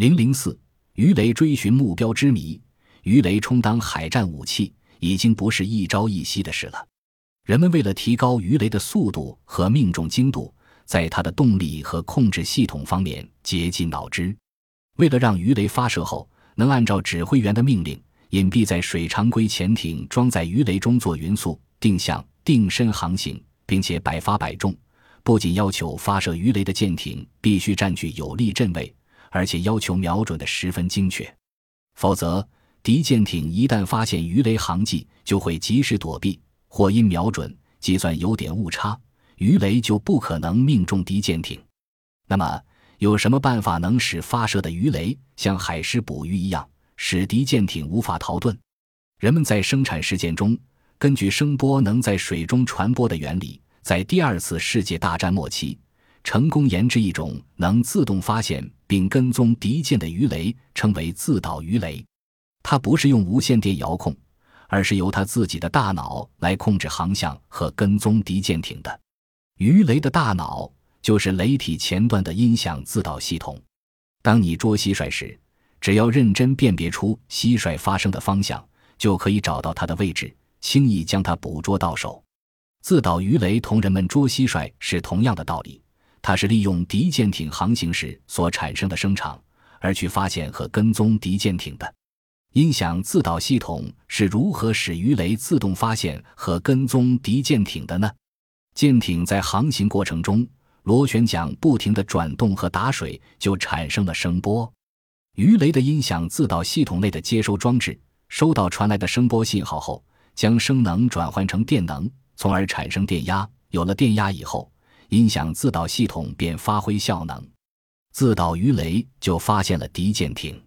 零零四，鱼雷追寻目标之谜。鱼雷充当海战武器，已经不是一朝一夕的事了。人们为了提高鱼雷的速度和命中精度，在它的动力和控制系统方面竭尽脑汁。为了让鱼雷发射后能按照指挥员的命令，隐蔽在水常规潜艇装在鱼雷中做匀速、定向、定身航行，并且百发百中，不仅要求发射鱼雷的舰艇必须占据有利阵位，而且要求瞄准的十分精确，否则。敌舰艇一旦发现鱼雷航迹，就会及时躲避，或因瞄准计算有点误差，鱼雷就不可能命中敌舰艇。那么，有什么办法能使发射的鱼雷像海狮捕鱼一样，使敌舰艇无法逃遁？人们在生产实践中，根据声波能在水中传播的原理，在第二次世界大战末期，成功研制一种能自动发现并跟踪敌舰的鱼雷，称为自导鱼雷。它不是用无线电遥控，而是由它自己的大脑来控制航向和跟踪敌舰艇的。鱼雷的大脑就是雷体前端的音响自导系统。当你捉蟋蟀时，只要认真辨别出蟋蟀发生的方向，就可以找到它的位置，轻易将它捕捉到手。自导鱼雷同人们捉蟋蟀是同样的道理，它是利用敌舰艇航行时所产生的声场而去发现和跟踪敌舰艇的。音响自导系统是如何使鱼雷自动发现和跟踪敌舰艇的呢？舰艇在航行过程中，螺旋桨不停地转动和打水，就产生了声波。鱼雷的音响自导系统内的接收装置收到传来的声波信号后，将声能转换成电能，从而产生电压。有了电压以后，音响自导系统便发挥效能，自导鱼雷就发现了敌舰艇。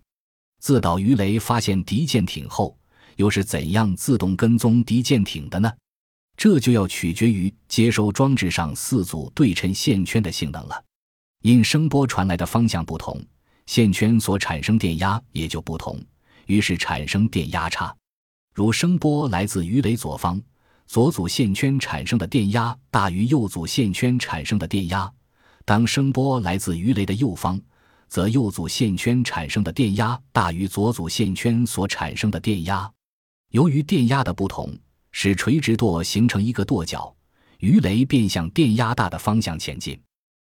自导鱼雷发现敌舰艇后，又是怎样自动跟踪敌舰艇的呢？这就要取决于接收装置上四组对称线圈的性能了。因声波传来的方向不同，线圈所产生电压也就不同，于是产生电压差。如声波来自鱼雷左方，左组线圈产生的电压大于右组线圈产生的电压；当声波来自鱼雷的右方，则右组线圈产生的电压大于左组线圈所产生的电压。由于电压的不同，使垂直舵形成一个舵角，鱼雷便向电压大的方向前进。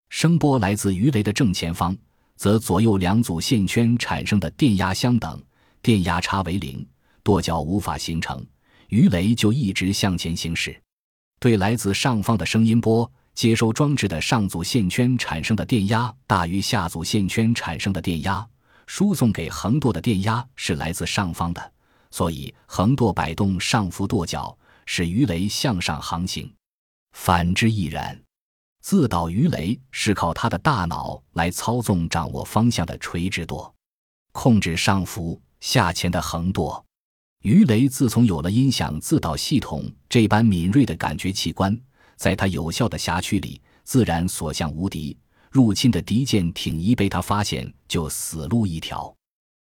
声波来自鱼雷的正前方，则左右两组线圈产生的电压相等，电压差为零，舵角无法形成，鱼雷就一直向前行驶。对来自上方的声音波。接收装置的上组线圈产生的电压大于下组线圈产生的电压，输送给横舵的电压是来自上方的，所以横舵摆动上浮舵角，使鱼雷向上航行。反之亦然。自导鱼雷是靠它的大脑来操纵掌握方向的垂直舵，控制上浮下潜的横舵。鱼雷自从有了音响自导系统这般敏锐的感觉器官。在它有效的辖区里，自然所向无敌。入侵的敌舰艇一被它发现，就死路一条。